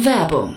Werbung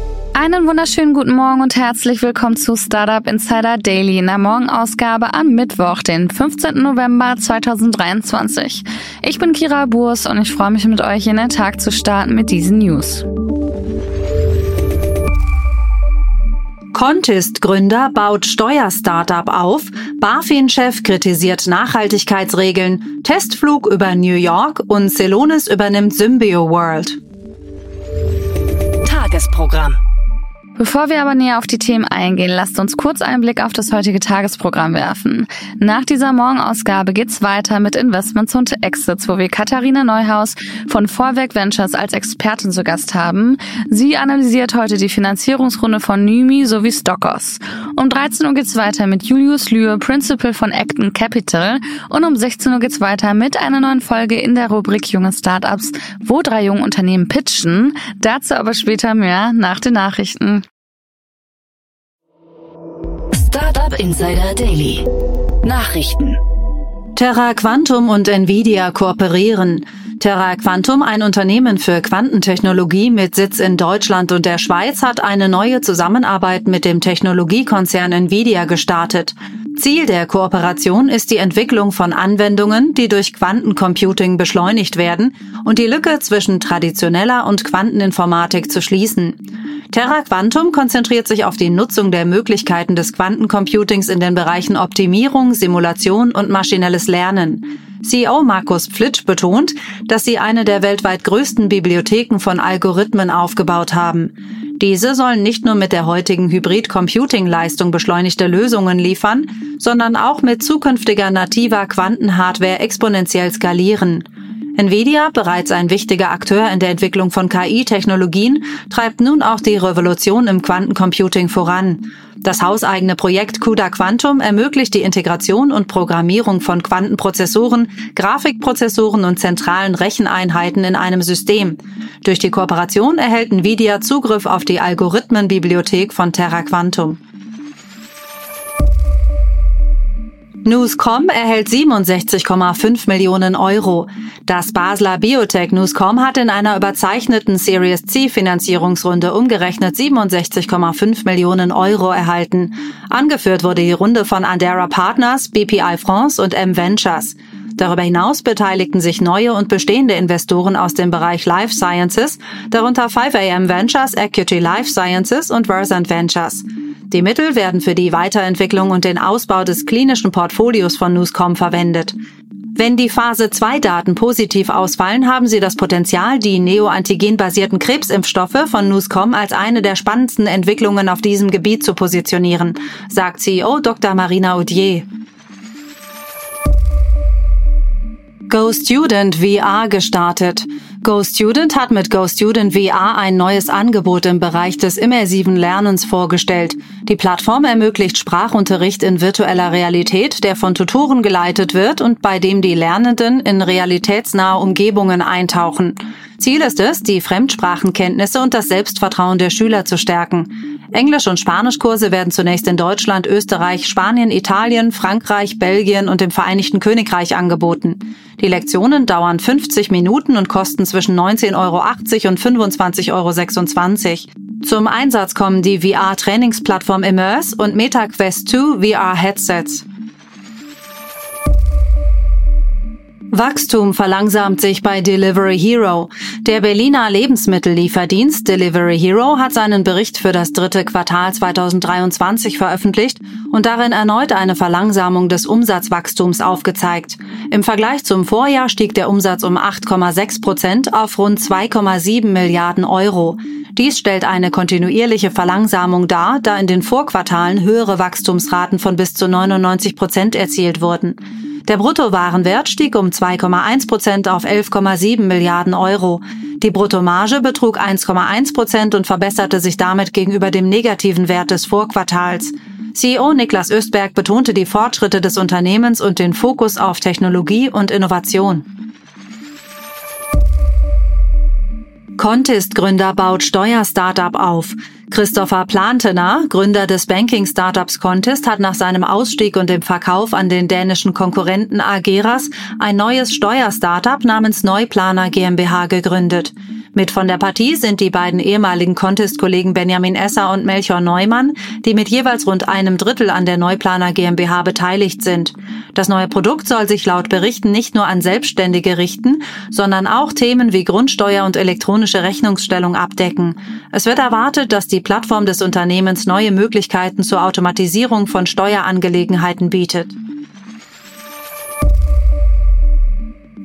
Einen wunderschönen guten Morgen und herzlich willkommen zu Startup Insider Daily in der Morgenausgabe am Mittwoch, den 15. November 2023. Ich bin Kira Burs und ich freue mich mit euch in den Tag zu starten mit diesen News. Contest-Gründer baut Steuerstartup auf, BaFin-Chef kritisiert Nachhaltigkeitsregeln, Testflug über New York und Celonis übernimmt Symbio World. Tagesprogramm. Bevor wir aber näher auf die Themen eingehen, lasst uns kurz einen Blick auf das heutige Tagesprogramm werfen. Nach dieser Morgenausgabe geht's weiter mit Investments und Exits, wo wir Katharina Neuhaus von Vorwerk Ventures als Expertin zu Gast haben. Sie analysiert heute die Finanzierungsrunde von Nymi sowie Stockos. Um 13 Uhr geht's weiter mit Julius Lühe, Principal von Acton Capital. Und um 16 Uhr geht's weiter mit einer neuen Folge in der Rubrik Junge Startups, wo drei junge Unternehmen pitchen. Dazu aber später mehr nach den Nachrichten. Startup Insider Daily. Nachrichten. Terra Quantum und Nvidia kooperieren. Terra Quantum, ein Unternehmen für Quantentechnologie mit Sitz in Deutschland und der Schweiz, hat eine neue Zusammenarbeit mit dem Technologiekonzern Nvidia gestartet. Ziel der Kooperation ist die Entwicklung von Anwendungen, die durch Quantencomputing beschleunigt werden und die Lücke zwischen traditioneller und Quanteninformatik zu schließen. Terra Quantum konzentriert sich auf die Nutzung der Möglichkeiten des Quantencomputings in den Bereichen Optimierung, Simulation und maschinelles Lernen. CEO Markus Pflitsch betont, dass sie eine der weltweit größten Bibliotheken von Algorithmen aufgebaut haben. Diese sollen nicht nur mit der heutigen Hybrid-Computing-Leistung beschleunigte Lösungen liefern, sondern auch mit zukünftiger nativer Quantenhardware exponentiell skalieren. Nvidia, bereits ein wichtiger Akteur in der Entwicklung von KI-Technologien, treibt nun auch die Revolution im Quantencomputing voran. Das hauseigene Projekt CUDA Quantum ermöglicht die Integration und Programmierung von Quantenprozessoren, Grafikprozessoren und zentralen Recheneinheiten in einem System. Durch die Kooperation erhält Nvidia Zugriff auf die Algorithmenbibliothek von Terra Quantum. Newscom erhält 67,5 Millionen Euro. Das Basler Biotech Newscom hat in einer überzeichneten Series C Finanzierungsrunde umgerechnet 67,5 Millionen Euro erhalten. Angeführt wurde die Runde von Andera Partners, BPI France und M Ventures. Darüber hinaus beteiligten sich neue und bestehende Investoren aus dem Bereich Life Sciences, darunter 5AM Ventures, Equity Life Sciences und Versant Ventures. Die Mittel werden für die Weiterentwicklung und den Ausbau des klinischen Portfolios von Newscom verwendet. Wenn die Phase 2 Daten positiv ausfallen, haben sie das Potenzial, die neoantigenbasierten Krebsimpfstoffe von Newscom als eine der spannendsten Entwicklungen auf diesem Gebiet zu positionieren, sagt CEO Dr. Marina Audier. Go Student VR gestartet. Go Student hat mit Go Student VR ein neues Angebot im Bereich des immersiven Lernens vorgestellt. Die Plattform ermöglicht Sprachunterricht in virtueller Realität, der von Tutoren geleitet wird und bei dem die Lernenden in realitätsnahe Umgebungen eintauchen. Ziel ist es, die Fremdsprachenkenntnisse und das Selbstvertrauen der Schüler zu stärken. Englisch- und Spanischkurse werden zunächst in Deutschland, Österreich, Spanien, Italien, Frankreich, Belgien und dem Vereinigten Königreich angeboten. Die Lektionen dauern 50 Minuten und kosten zwischen 19,80 Euro und 25,26 Euro. Zum Einsatz kommen die VR-Trainingsplattform Immerse und MetaQuest 2 VR-Headsets. Wachstum verlangsamt sich bei Delivery Hero. Der Berliner Lebensmittellieferdienst Delivery Hero hat seinen Bericht für das dritte Quartal 2023 veröffentlicht und darin erneut eine Verlangsamung des Umsatzwachstums aufgezeigt. Im Vergleich zum Vorjahr stieg der Umsatz um 8,6 Prozent auf rund 2,7 Milliarden Euro. Dies stellt eine kontinuierliche Verlangsamung dar, da in den Vorquartalen höhere Wachstumsraten von bis zu 99 Prozent erzielt wurden. Der Bruttowarenwert stieg um 2,1 Prozent auf 11,7 Milliarden Euro. Die Bruttomarge betrug 1,1 Prozent und verbesserte sich damit gegenüber dem negativen Wert des Vorquartals. CEO Niklas Östberg betonte die Fortschritte des Unternehmens und den Fokus auf Technologie und Innovation. Contest-Gründer baut Steuer-Startup auf. Christopher Plantener, Gründer des Banking-Startups Contest, hat nach seinem Ausstieg und dem Verkauf an den dänischen Konkurrenten Ageras ein neues Steuer-Startup namens Neuplaner GmbH gegründet. Mit von der Partie sind die beiden ehemaligen Contest-Kollegen Benjamin Esser und Melchior Neumann, die mit jeweils rund einem Drittel an der Neuplaner GmbH beteiligt sind. Das neue Produkt soll sich laut Berichten nicht nur an Selbstständige richten, sondern auch Themen wie Grundsteuer und elektronische Rechnungsstellung abdecken. Es wird erwartet, dass die Plattform des Unternehmens neue Möglichkeiten zur Automatisierung von Steuerangelegenheiten bietet.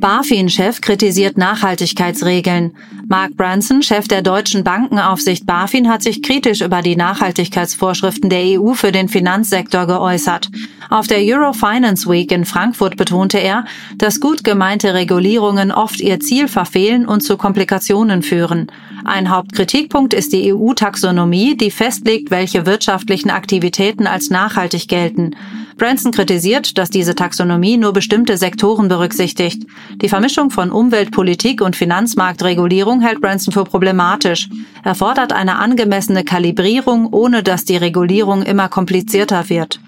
BaFin-Chef kritisiert Nachhaltigkeitsregeln. Mark Branson, Chef der deutschen Bankenaufsicht BaFin, hat sich kritisch über die Nachhaltigkeitsvorschriften der EU für den Finanzsektor geäußert. Auf der Eurofinance Week in Frankfurt betonte er, dass gut gemeinte Regulierungen oft ihr Ziel verfehlen und zu Komplikationen führen. Ein Hauptkritikpunkt ist die EU-Taxonomie, die festlegt, welche wirtschaftlichen Aktivitäten als nachhaltig gelten. Branson kritisiert, dass diese Taxonomie nur bestimmte Sektoren berücksichtigt. Die Vermischung von Umweltpolitik und Finanzmarktregulierung hält Branson für problematisch. Er fordert eine angemessene Kalibrierung, ohne dass die Regulierung immer komplizierter wird.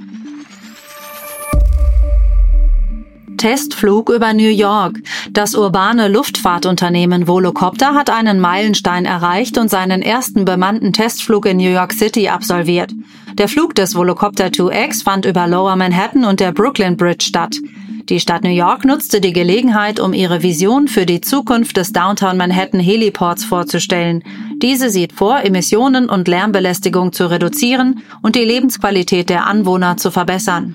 Testflug über New York. Das urbane Luftfahrtunternehmen Volocopter hat einen Meilenstein erreicht und seinen ersten bemannten Testflug in New York City absolviert. Der Flug des Volocopter 2X fand über Lower Manhattan und der Brooklyn Bridge statt. Die Stadt New York nutzte die Gelegenheit, um ihre Vision für die Zukunft des Downtown Manhattan Heliports vorzustellen. Diese sieht vor, Emissionen und Lärmbelästigung zu reduzieren und die Lebensqualität der Anwohner zu verbessern.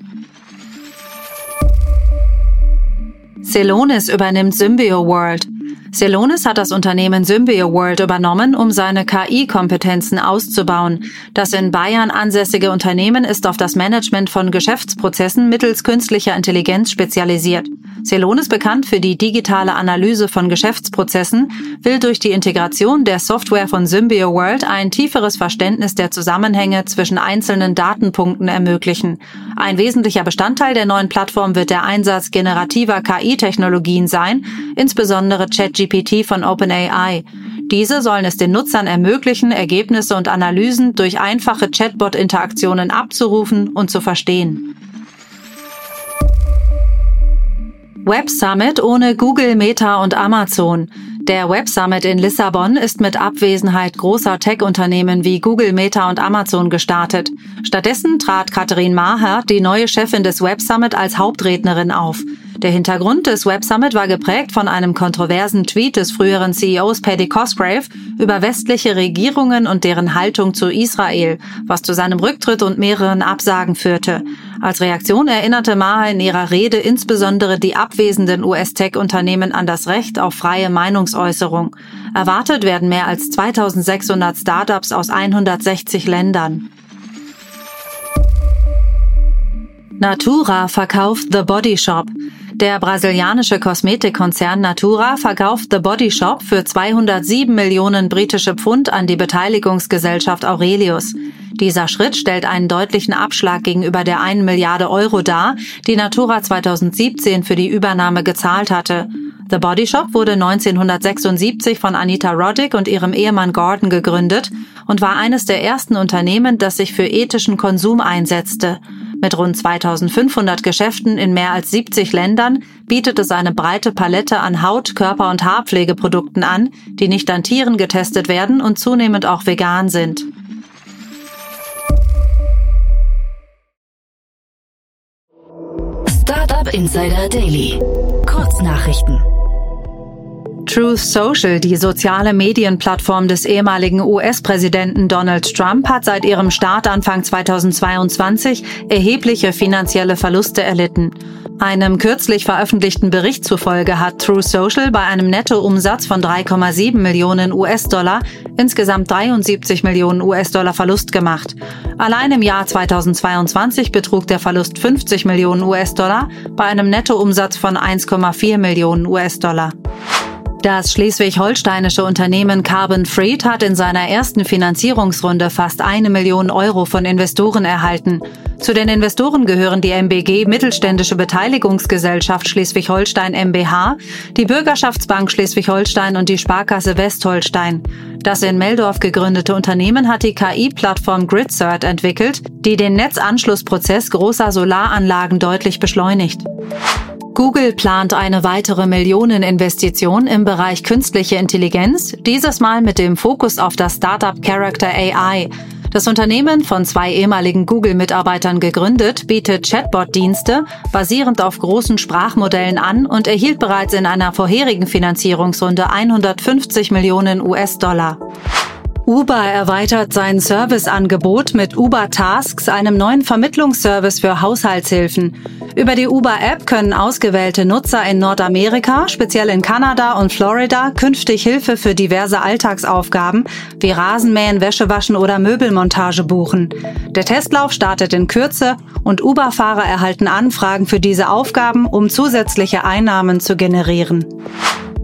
Celonis übernimmt Symbio World. Celonis hat das Unternehmen Symbio World übernommen, um seine KI-Kompetenzen auszubauen. Das in Bayern ansässige Unternehmen ist auf das Management von Geschäftsprozessen mittels künstlicher Intelligenz spezialisiert. Celonis, bekannt für die digitale Analyse von Geschäftsprozessen, will durch die Integration der Software von Symbio World ein tieferes Verständnis der Zusammenhänge zwischen einzelnen Datenpunkten ermöglichen. Ein wesentlicher Bestandteil der neuen Plattform wird der Einsatz generativer KI-Technologien sein, insbesondere ChatGPT von OpenAI. Diese sollen es den Nutzern ermöglichen, Ergebnisse und Analysen durch einfache Chatbot-Interaktionen abzurufen und zu verstehen. Web Summit ohne Google, Meta und Amazon. Der Web Summit in Lissabon ist mit Abwesenheit großer Tech-Unternehmen wie Google, Meta und Amazon gestartet. Stattdessen trat Katharin Maher, die neue Chefin des Web Summit, als Hauptrednerin auf. Der Hintergrund des Web Summit war geprägt von einem kontroversen Tweet des früheren CEOs Paddy Cosgrave über westliche Regierungen und deren Haltung zu Israel, was zu seinem Rücktritt und mehreren Absagen führte. Als Reaktion erinnerte Maher in ihrer Rede insbesondere die abwesenden US-Tech-Unternehmen an das Recht auf freie Meinungsäußerung. Erwartet werden mehr als 2600 Startups aus 160 Ländern. Natura verkauft The Body Shop. Der brasilianische Kosmetikkonzern Natura verkauft The Body Shop für 207 Millionen britische Pfund an die Beteiligungsgesellschaft Aurelius. Dieser Schritt stellt einen deutlichen Abschlag gegenüber der 1 Milliarde Euro dar, die Natura 2017 für die Übernahme gezahlt hatte. The Body Shop wurde 1976 von Anita Roddick und ihrem Ehemann Gordon gegründet und war eines der ersten Unternehmen, das sich für ethischen Konsum einsetzte. Mit rund 2500 Geschäften in mehr als 70 Ländern bietet es eine breite Palette an Haut-, Körper- und Haarpflegeprodukten an, die nicht an Tieren getestet werden und zunehmend auch vegan sind. Startup Insider Daily Kurznachrichten. Truth Social, die soziale Medienplattform des ehemaligen US-Präsidenten Donald Trump, hat seit ihrem Start Anfang 2022 erhebliche finanzielle Verluste erlitten. Einem kürzlich veröffentlichten Bericht zufolge hat Truth Social bei einem Nettoumsatz von 3,7 Millionen US-Dollar insgesamt 73 Millionen US-Dollar Verlust gemacht. Allein im Jahr 2022 betrug der Verlust 50 Millionen US-Dollar bei einem Nettoumsatz von 1,4 Millionen US-Dollar. Das schleswig-holsteinische Unternehmen Carbon Freed hat in seiner ersten Finanzierungsrunde fast eine Million Euro von Investoren erhalten. Zu den Investoren gehören die MBG Mittelständische Beteiligungsgesellschaft Schleswig-Holstein MBH, die Bürgerschaftsbank Schleswig-Holstein und die Sparkasse Westholstein. Das in Meldorf gegründete Unternehmen hat die KI-Plattform GridCert entwickelt, die den Netzanschlussprozess großer Solaranlagen deutlich beschleunigt. Google plant eine weitere Millioneninvestition im Bereich künstliche Intelligenz, dieses Mal mit dem Fokus auf das Startup Character AI. Das Unternehmen, von zwei ehemaligen Google-Mitarbeitern gegründet, bietet Chatbot-Dienste basierend auf großen Sprachmodellen an und erhielt bereits in einer vorherigen Finanzierungsrunde 150 Millionen US-Dollar. Uber erweitert sein Serviceangebot mit Uber Tasks, einem neuen Vermittlungsservice für Haushaltshilfen. Über die Uber-App können ausgewählte Nutzer in Nordamerika, speziell in Kanada und Florida, künftig Hilfe für diverse Alltagsaufgaben wie Rasenmähen, Wäschewaschen oder Möbelmontage buchen. Der Testlauf startet in Kürze und Uber-Fahrer erhalten Anfragen für diese Aufgaben, um zusätzliche Einnahmen zu generieren.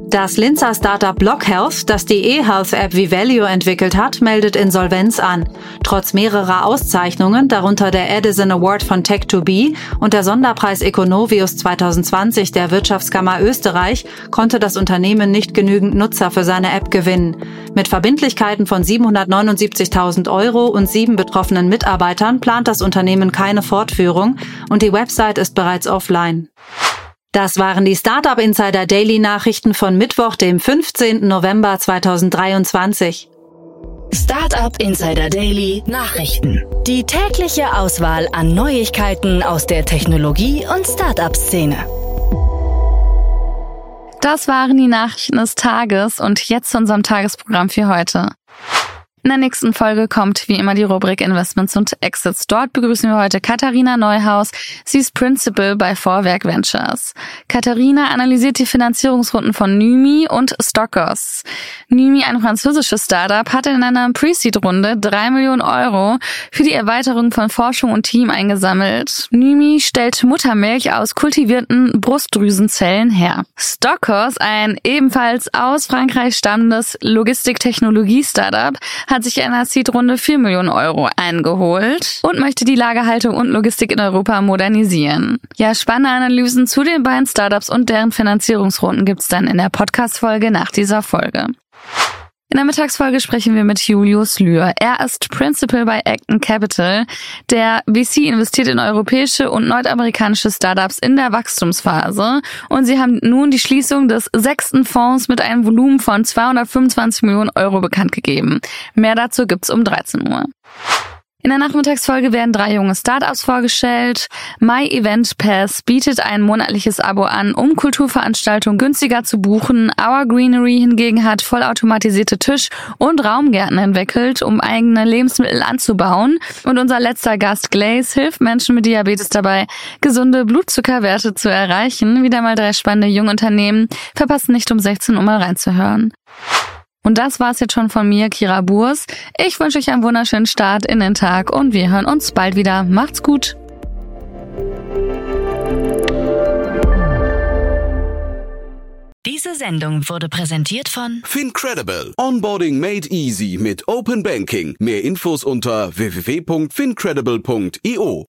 Das Linzer Startup BlockHealth, das die E-Health-App Vivalio entwickelt hat, meldet Insolvenz an. Trotz mehrerer Auszeichnungen, darunter der Edison Award von Tech2B und der Sonderpreis Econovius 2020 der Wirtschaftskammer Österreich, konnte das Unternehmen nicht genügend Nutzer für seine App gewinnen. Mit Verbindlichkeiten von 779.000 Euro und sieben betroffenen Mitarbeitern plant das Unternehmen keine Fortführung und die Website ist bereits offline. Das waren die Startup Insider Daily Nachrichten von Mittwoch, dem 15. November 2023. Startup Insider Daily Nachrichten. Die tägliche Auswahl an Neuigkeiten aus der Technologie- und Startup-Szene. Das waren die Nachrichten des Tages und jetzt zu unserem Tagesprogramm für heute. In der nächsten Folge kommt wie immer die Rubrik Investments und Exits. Dort begrüßen wir heute Katharina Neuhaus. Sie ist Principal bei Vorwerk Ventures. Katharina analysiert die Finanzierungsrunden von Nymi und Stockers. Nymi, ein französisches Startup, hat in einer Pre-Seed-Runde drei Millionen Euro für die Erweiterung von Forschung und Team eingesammelt. Nymi stellt Muttermilch aus kultivierten Brustdrüsenzellen her. Stockers, ein ebenfalls aus Frankreich stammendes Logistiktechnologie-Startup, hat sich in einer Seed-Runde 4 Millionen Euro eingeholt und möchte die Lagerhaltung und Logistik in Europa modernisieren. Ja, spannende Analysen zu den beiden Startups und deren Finanzierungsrunden gibt's dann in der Podcast-Folge nach dieser Folge. In der Mittagsfolge sprechen wir mit Julius Lühr. Er ist Principal bei Acton Capital. Der VC investiert in europäische und nordamerikanische Startups in der Wachstumsphase und sie haben nun die Schließung des sechsten Fonds mit einem Volumen von 225 Millionen Euro bekannt gegeben. Mehr dazu gibt's um 13 Uhr. In der Nachmittagsfolge werden drei junge Startups vorgestellt. My Event Pass bietet ein monatliches Abo an, um Kulturveranstaltungen günstiger zu buchen. Our Greenery hingegen hat vollautomatisierte Tisch- und Raumgärten entwickelt, um eigene Lebensmittel anzubauen. Und unser letzter Gast Glaze hilft Menschen mit Diabetes dabei, gesunde Blutzuckerwerte zu erreichen. Wieder mal drei spannende Jungunternehmen. Verpassen nicht um 16 Uhr mal reinzuhören. Und das war's jetzt schon von mir, Kira Burs. Ich wünsche euch einen wunderschönen Start in den Tag und wir hören uns bald wieder. Macht's gut! Diese Sendung wurde präsentiert von Fincredible. Onboarding made easy mit Open Banking. Mehr Infos unter www.fincredible.io.